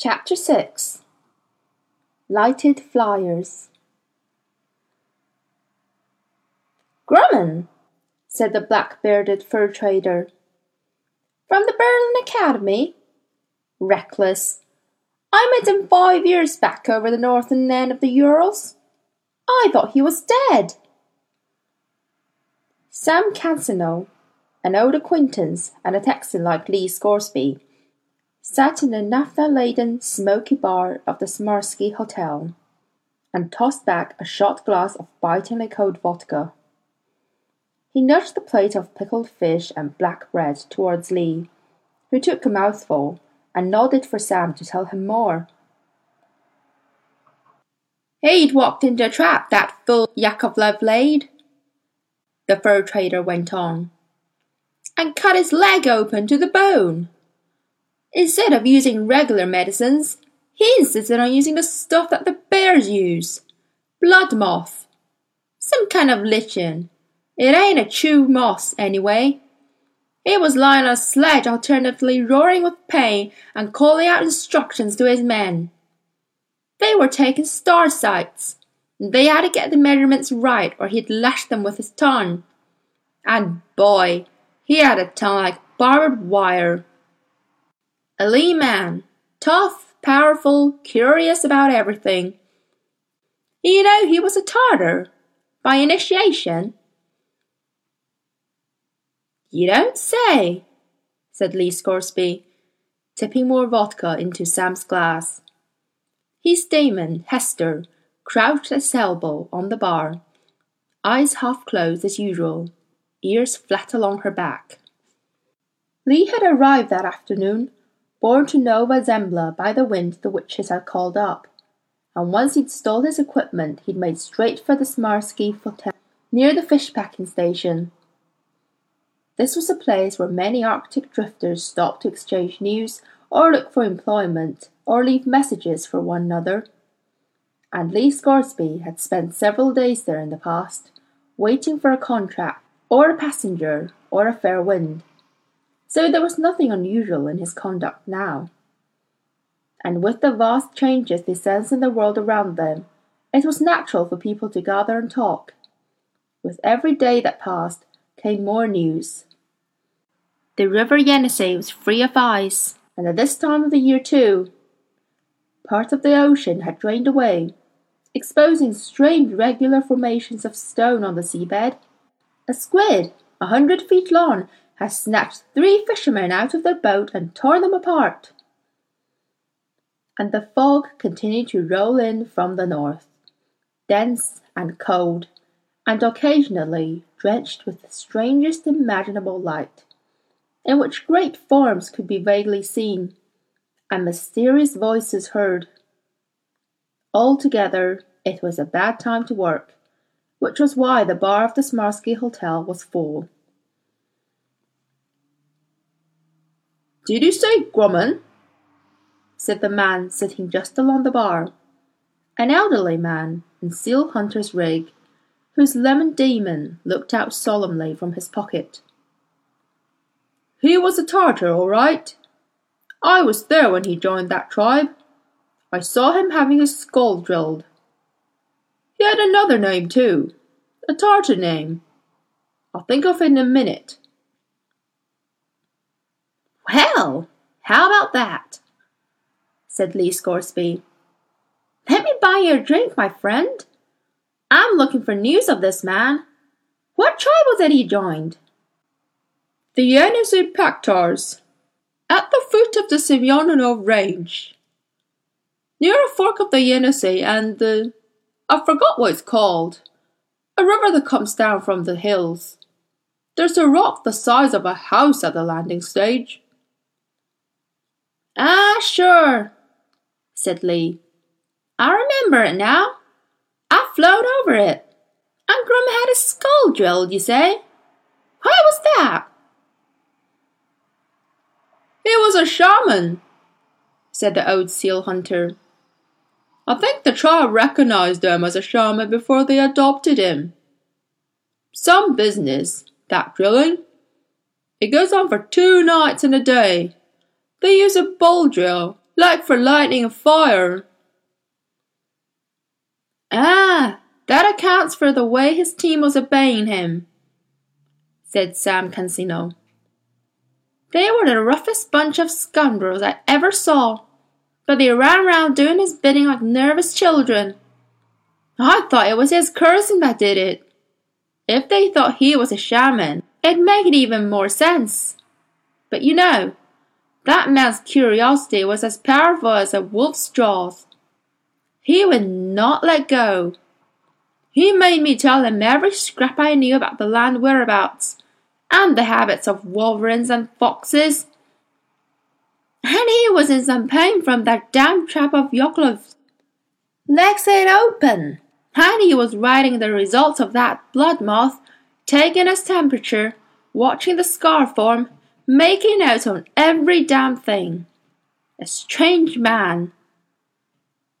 Chapter 6 Lighted Flyers Grumman, said the black bearded fur trader. From the Berlin Academy? Reckless. I met him five years back over the northern end of the Urals. I thought he was dead. Sam Cansino, an old acquaintance and a Texan like Lee Scoresby, sat in the naphtha-laden, smoky bar of the Samirsky Hotel and tossed back a shot glass of bitingly cold vodka. He nudged the plate of pickled fish and black bread towards Lee, who took a mouthful and nodded for Sam to tell him more. He'd walked into a trap, that fool Yakovlev laid, the fur trader went on, and cut his leg open to the bone. Instead of using regular medicines, he insisted on using the stuff that the bears use blood moss. Some kind of lichen. It ain't a chew moss, anyway. He was lying on a sledge alternately roaring with pain and calling out instructions to his men. They were taking star sights, they had to get the measurements right or he'd lash them with his tongue. And boy, he had a tongue like barbed wire. A lean man, tough, powerful, curious about everything. You know he was a Tartar, by initiation. You don't say, said Lee Scoresby, tipping more vodka into Sam's glass. His daemon, Hester, crouched at his elbow on the bar, eyes half closed as usual, ears flat along her back. Lee had arrived that afternoon borne to Nova Zembla by the wind the witches had called up, and once he'd stole his equipment he'd made straight for the Samirsky Hotel near the fish packing station. This was a place where many Arctic drifters stopped to exchange news or look for employment or leave messages for one another. And Lee Scoresby had spent several days there in the past, waiting for a contract or a passenger or a fair wind so there was nothing unusual in his conduct now. And with the vast changes they sensed in the world around them, it was natural for people to gather and talk. With every day that passed came more news. The river Yenisei was free of ice, and at this time of the year too. Part of the ocean had drained away, exposing strange regular formations of stone on the seabed. A squid, a hundred feet long, has snatched three fishermen out of their boat and torn them apart. And the fog continued to roll in from the north, dense and cold, and occasionally drenched with the strangest imaginable light, in which great forms could be vaguely seen, and mysterious voices heard. Altogether, it was a bad time to work, which was why the bar of the Samirsky Hotel was full. Did you say Grumman? said the man sitting just along the bar, an elderly man in seal hunter's rig, whose lemon daemon looked out solemnly from his pocket. He was a Tartar, all right. I was there when he joined that tribe. I saw him having his skull drilled. He had another name, too, a Tartar name. I'll think of it in a minute. Well, how about that? said Lee Scoresby. Let me buy you a drink, my friend. I'm looking for news of this man. What tribe was it he joined? The Yenisei Pakhtars, at the foot of the Semyonov Range, near a fork of the Yenisei and the I forgot what it's called, a river that comes down from the hills. There's a rock the size of a house at the landing stage. Ah, sure, said Lee. I remember it now. I flown over it. And Grum had a skull drilled, you say? Why was that? He was a shaman, said the old seal hunter. I think the tribe recognized him as a shaman before they adopted him. Some business, that drilling. It goes on for two nights and a day. They use a bowl drill, like for lighting a fire. Ah, that accounts for the way his team was obeying him, said Sam Cansino. They were the roughest bunch of scoundrels I ever saw, but they ran around doing his bidding like nervous children. I thought it was his cursing that did it. If they thought he was a shaman, it'd make it even more sense. But you know, that man's curiosity was as powerful as a wolf's jaws. He would not let go. He made me tell him every scrap I knew about the land whereabouts, and the habits of wolverines and foxes. And he was in some pain from that damn trap of Yakovlev's. Legs ain't open, and he was writing the results of that blood moss, taking his temperature, watching the scar form, making notes on every damn thing. A strange man.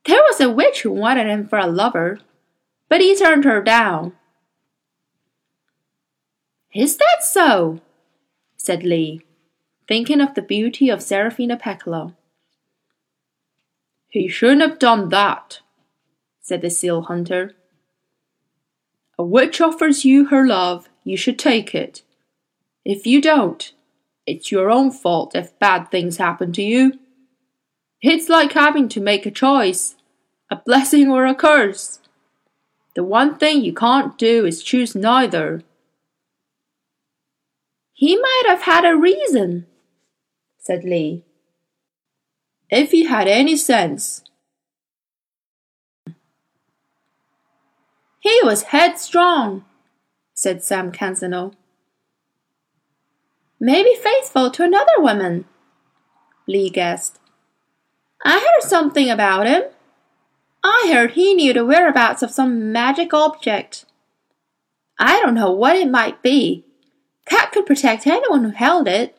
There was a witch who wanted him for a lover, but he turned her down. Is that so? said Lee, thinking of the beauty of Seraphina Pekkala. He shouldn't have done that, said the seal hunter. A witch offers you her love, you should take it. If you don't, it's your own fault if bad things happen to you. It's like having to make a choice a blessing or a curse. The one thing you can't do is choose neither. He might have had a reason, said Lee. If he had any sense. He was headstrong, said Sam Cansino. Maybe faithful to another woman, Lee guessed. I heard something about him. I heard he knew the whereabouts of some magic object. I don't know what it might be. Cat could protect anyone who held it.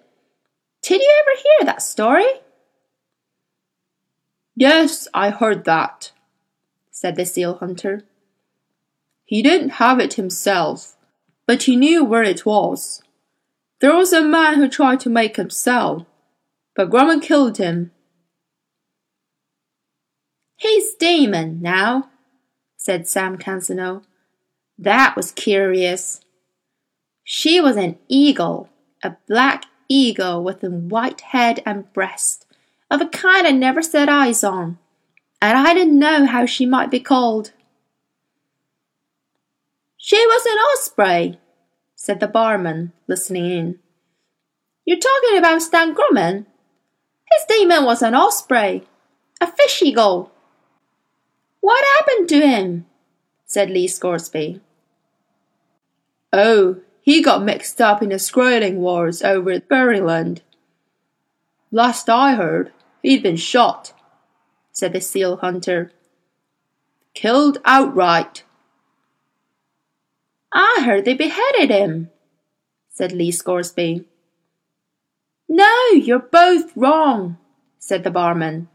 Did you ever hear that story? Yes, I heard that, said the seal hunter. He didn't have it himself, but he knew where it was. There was a man who tried to make him sell, but Grumman killed him. He's daemon now, said Sam Cansino. That was curious. She was an eagle, a black eagle with a white head and breast, of a kind I never set eyes on, and I didn't know how she might be called. She was an osprey, said the barman, listening in. You're talking about Stan Grumman? His demon was an osprey, a fish eagle. What happened to him? said Lee Scoresby. Oh, he got mixed up in the Skraeling Wars over at Beringland. Last I heard, he'd been shot, said the seal hunter. Killed outright. I heard they beheaded him, said Lee Scoresby. No, you're both wrong, said the barman.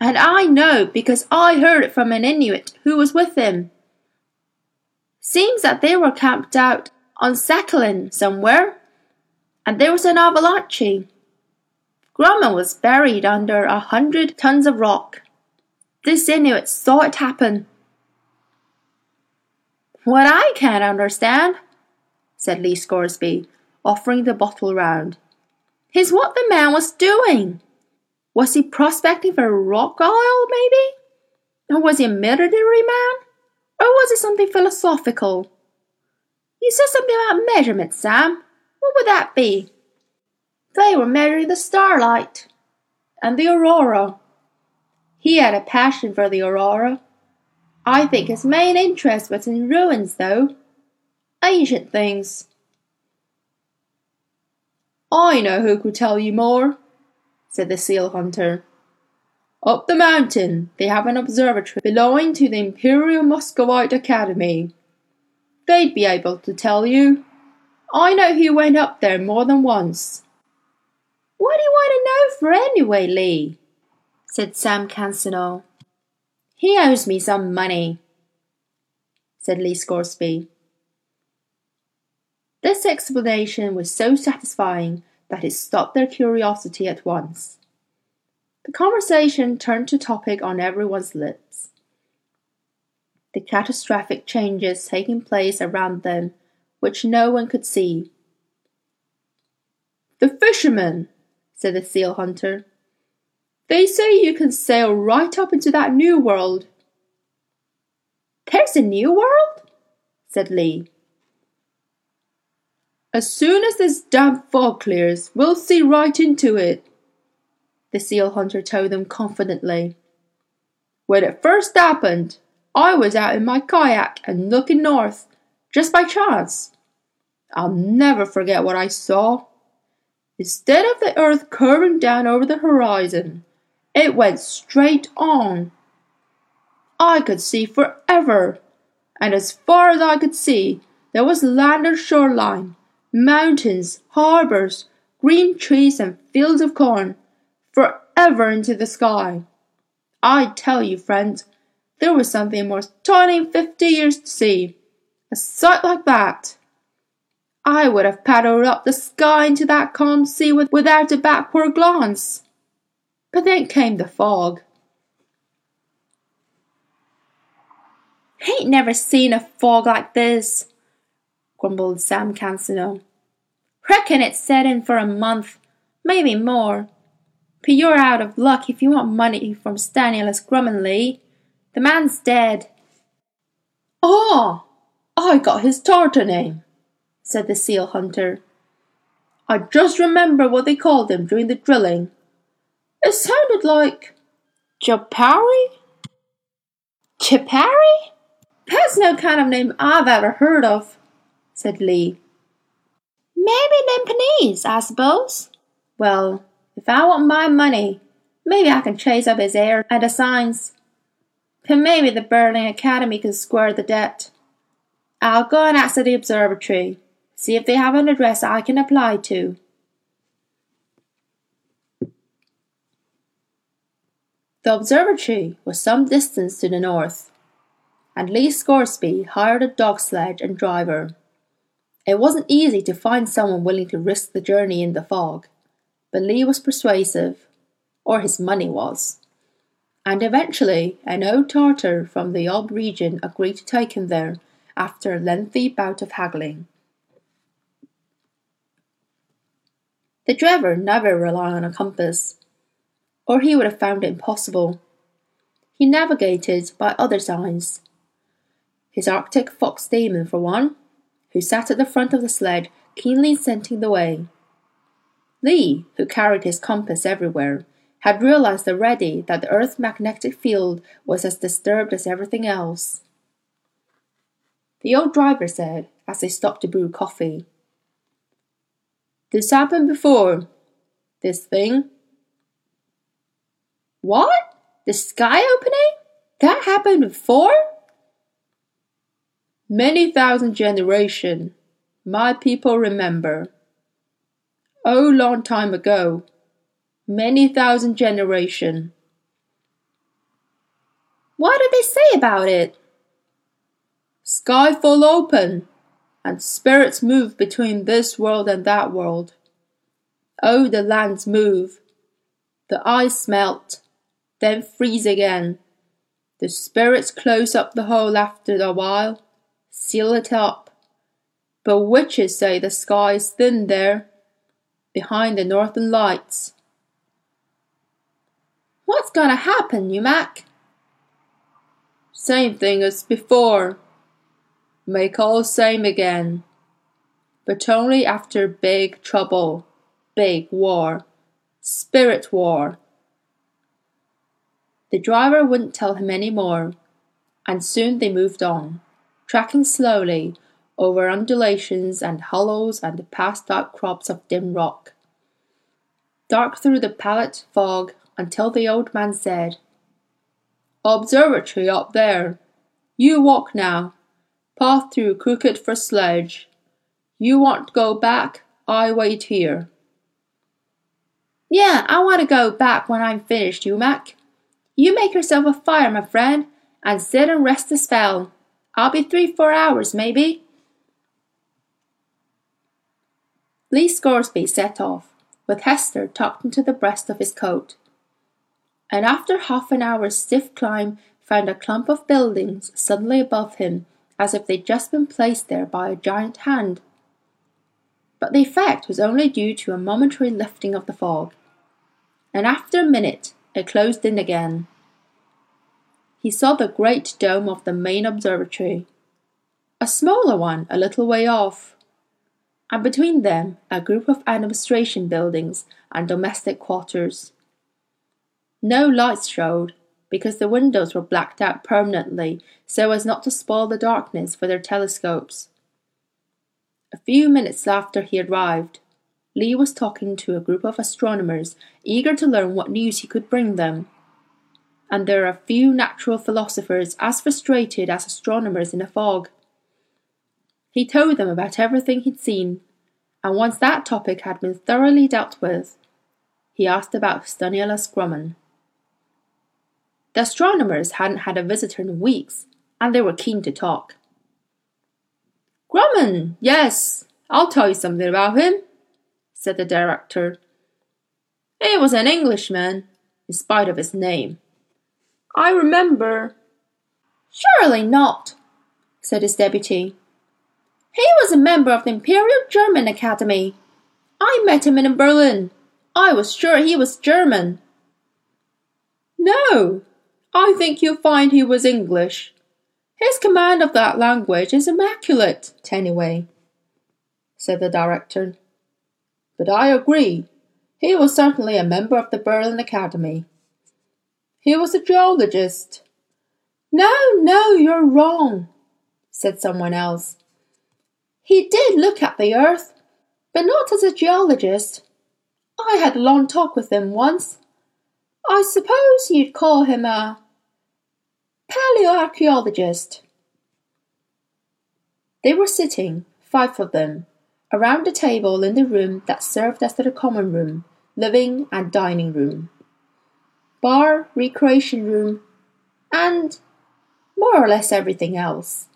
And I know because I heard it from an Inuit who was with him. Seems that they were camped out on Sakhalin somewhere, and there was an avalanche. Grumman was buried under a hundred tons of rock. This Inuit saw it happen. What I can't understand, said Lee Scoresby, offering the bottle round, is what the man was doing. Was he prospecting for rock oil, maybe? Or was he a military man? Or was it something philosophical? You said something about measurements, Sam. What would that be? They were measuring the starlight and the aurora. He had a passion for the aurora. I think his main interest was in ruins, though. Ancient things. I know who could tell you more, said the seal hunter. Up the mountain they have an observatory belonging to the Imperial Muscovite Academy. They'd be able to tell you. I know he went up there more than once. What do you want to know for anyway, Lee? said Sam Cansino. He owes me some money, said Lee Scoresby. This explanation was so satisfying that it stopped their curiosity at once. The conversation turned to topic on everyone's lips. The catastrophic changes taking place around them, which no one could see. The fishermen, said the seal hunter. They say you can sail right up into that new world. There's a new world? said Lee. As soon as this damp fog clears, we'll see right into it, the seal hunter told them confidently. When it first happened, I was out in my kayak and looking north, just by chance. I'll never forget what I saw. Instead of the earth curving down over the horizon, it went straight on. I could see forever, and as far as I could see, there was land and shoreline, mountains, harbors, green trees, and fields of corn, forever into the sky. I tell you, friends, there was something more stunning fifty years to see. A sight like that. I would have paddled up the sky into that calm sea with, without a backward glance. But then came the fog. Ain't never seen a fog like this, grumbled Sam Cansino. Reckon it's set in for a month, maybe more. But you're out of luck if you want money from Stanislaus Grummanley. The man's dead. Ah, I got his Tartar name, said the seal hunter. I just remember what they called him during the drilling. It sounded like Jopari? Chipari? That's no kind of name I've ever heard of, said Lee. Maybe Limpanese, I suppose. Well, if I want my money, maybe I can chase up his heir and assigns. But maybe the Berlin Academy can square the debt. I'll go and ask at the observatory, see if they have an address I can apply to. The observatory was some distance to the north, and Lee Scoresby hired a dog sledge and driver. It wasn't easy to find someone willing to risk the journey in the fog but Lee was persuasive, or his money was. And eventually, an old Tartar from the Ob region agreed to take him there after a lengthy bout of haggling. The driver never relied on a compass, or he would have found it impossible. He navigated by other signs. His Arctic fox daemon, for one, who sat at the front of the sled, keenly scenting the way. Lee, who carried his compass everywhere, had realized already that the Earth's magnetic field was as disturbed as everything else. The old driver said as they stopped to brew coffee. This happened before. This thing. What? The sky opening? That happened before? Many thousand generation. My people remember. Oh, long time ago, many thousand generation. What did they say about it? Sky full open, and spirits move between this world and that world. Oh, the lands move. The ice melt, then freeze again. The spirits close up the hole after a while, seal it up. But witches say the sky is thin there behind the northern lights. What's gonna happen, Umaq? Same thing as before. Make all same again. But only after big trouble, big war, spirit war. The driver wouldn't tell him any more, and soon they moved on, tracking slowly over undulations and hollows and past dark crops of dim rock. Dark through the pallid fog until the old man said, Observatory up there. You walk now. Path through crooked for sledge. You want go back? I wait here. Yeah, I want to go back when I'm finished, Umaq. You make yourself a fire, my friend, and sit and rest a spell. I'll be three, four hours, maybe. Lee Scoresby set off, with Hester tucked into the breast of his coat. and after half an hour's stiff climb found a clump of buildings suddenly above him as if they'd just been placed there by a giant hand. But the effect was only due to a momentary lifting of the fog, and after a minute it closed in again. He saw the great dome of the main observatory, a smaller one a little way off, and between them a group of administration buildings and domestic quarters. No lights showed, because the windows were blacked out permanently so as not to spoil the darkness for their telescopes. A few minutes after he arrived, Lee was talking to a group of astronomers eager to learn what news he could bring them. And there are few natural philosophers as frustrated as astronomers in a fog. He told them about everything he'd seen, and once that topic had been thoroughly dealt with, he asked about Stanislaus Grumman. The astronomers hadn't had a visitor in weeks, and they were keen to talk. Grumman, yes, I'll tell you something about him, said the director. He was an Englishman, in spite of his name. I remember. Surely not, said his deputy. He was a member of the Imperial German Academy. I met him in Berlin. I was sure he was German. No, I think you'll find he was English. His command of that language is immaculate, anyway, said the director. But I agree, he was certainly a member of the Berlin Academy. He was a geologist. No, no, you're wrong, said someone else. He did look at the earth, but not as a geologist. I had a long talk with him once. I suppose you'd call him a paleoarchaeologist. They were sitting, five of them, around a table in the room that served as the common room, living and dining room, bar, recreation room, and more or less everything else.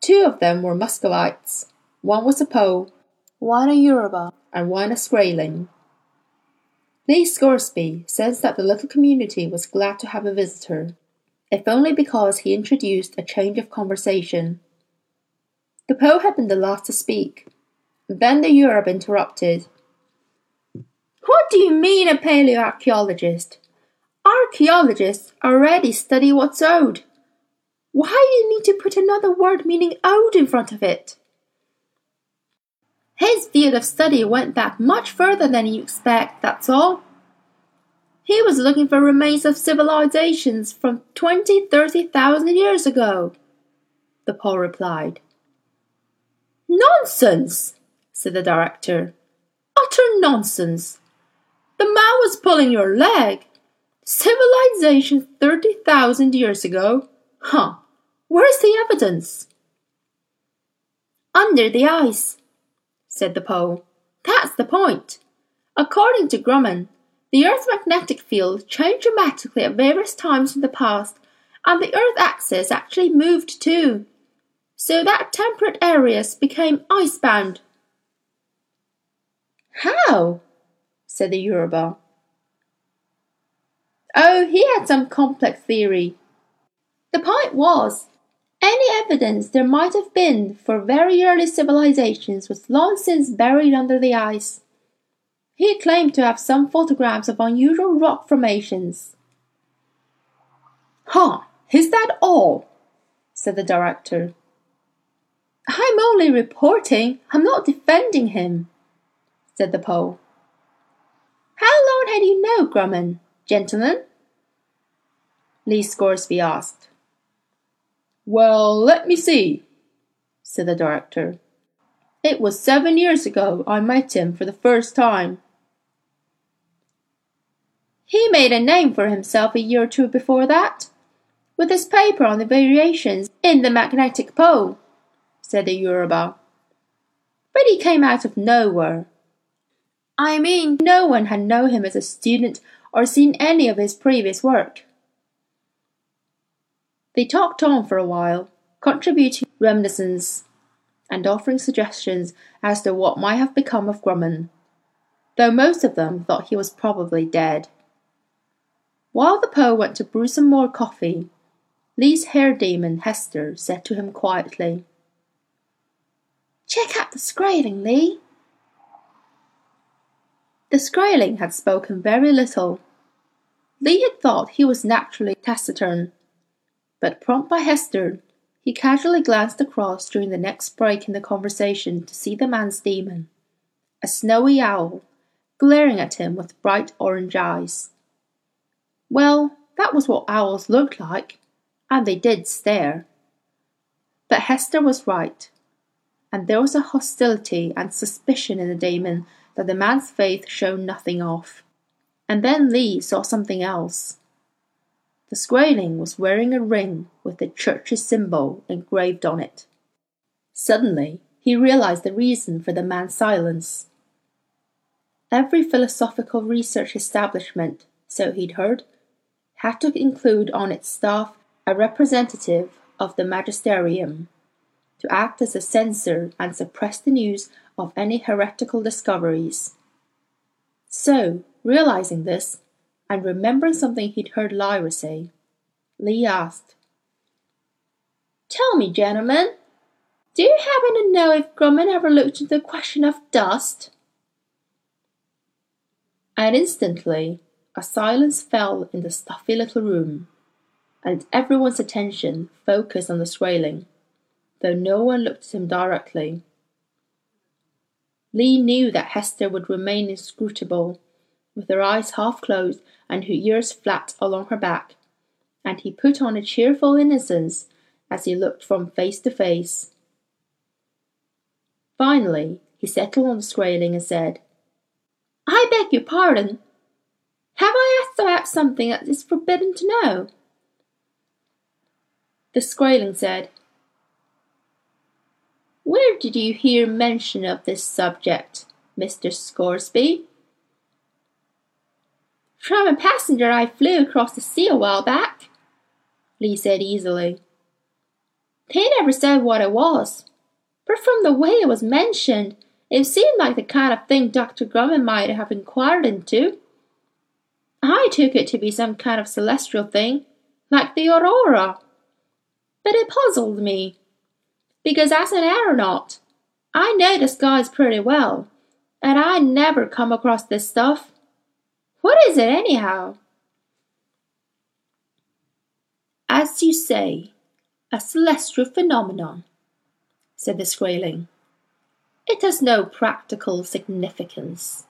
Two of them were Muscovites, one was a Pole, one a Yoruba, and one a Skraeling. Lee Scoresby says that the little community was glad to have a visitor, if only because he introduced a change of conversation. The Pole had been the last to speak. Then the Yoruba interrupted. What do you mean a paleoarchaeologist? Archaeologists already study what's old. Why do you need to put another word meaning old in front of it? His field of study went back much further than you expect, that's all. He was looking for remains of civilizations from twenty, thirty thousand years ago, the Pole replied. Nonsense, said the director. Utter nonsense. The man was pulling your leg. Civilization thirty thousand years ago? Huh. Where's the evidence? Under the ice, said the Pole. That's the point. According to Grumman, the Earth's magnetic field changed dramatically at various times in the past, and the Earth axis actually moved too. So that temperate areas became icebound. How? said the Yoruba. Oh, he had some complex theory. The point was, any evidence there might have been for very early civilizations was long since buried under the ice. He claimed to have some photographs of unusual rock formations. Huh, is that all? said the director. I'm only reporting, I'm not defending him, said the Pole. How long had you known Grumman, gentlemen? Lee Scoresby asked. Well, let me see, said the director. It was seven years ago I met him for the first time. He made a name for himself a year or two before that, with his paper on the variations in the magnetic pole, said the Yoruba. But he came out of nowhere. I mean, no one had known him as a student or seen any of his previous work. They talked on for a while, contributing reminiscences and offering suggestions as to what might have become of Grumman, though most of them thought he was probably dead. While the Poe went to brew some more coffee, Lee's hare daemon Hester said to him quietly, Check out the Skraeling, Lee. The Skraeling had spoken very little. Lee had thought he was naturally taciturn, but prompted by Hester, he casually glanced across during the next break in the conversation to see the man's daemon, a snowy owl, glaring at him with bright orange eyes. Well, that was what owls looked like, and they did stare. But Hester was right, and there was a hostility and suspicion in the daemon that the man's faith showed nothing of. And then Lee saw something else. The Skraeling was wearing a ring with the church's symbol engraved on it. Suddenly, he realized the reason for the man's silence. Every philosophical research establishment, so he'd heard, had to include on its staff a representative of the magisterium to act as a censor and suppress the news of any heretical discoveries. So, realizing this, and remembering something he'd heard Lyra say, Lee asked, Tell me, gentlemen, do you happen to know if Grumman ever looked into the question of dust? And instantly a silence fell in the stuffy little room, and everyone's attention focused on the Skraeling, though no one looked at him directly. Lee knew that Hester would remain inscrutable, with her eyes half closed and her ears flat along her back, and he put on a cheerful innocence as he looked from face to face. Finally, he settled on the Skraeling and said, I beg your pardon. Have I asked about something that is forbidden to know? The Skraeling said, Where did you hear mention of this subject, Mr. Scoresby? From a passenger I flew across the sea a while back, Lee said easily. They never said what it was, but from the way it was mentioned, it seemed like the kind of thing Dr. Grumman might have inquired into. I took it to be some kind of celestial thing, like the aurora. But it puzzled me, because as an aeronaut, I know the skies pretty well, and I never come across this stuff. What is it, anyhow? As you say, a celestial phenomenon, said the Skraeling. It has no practical significance.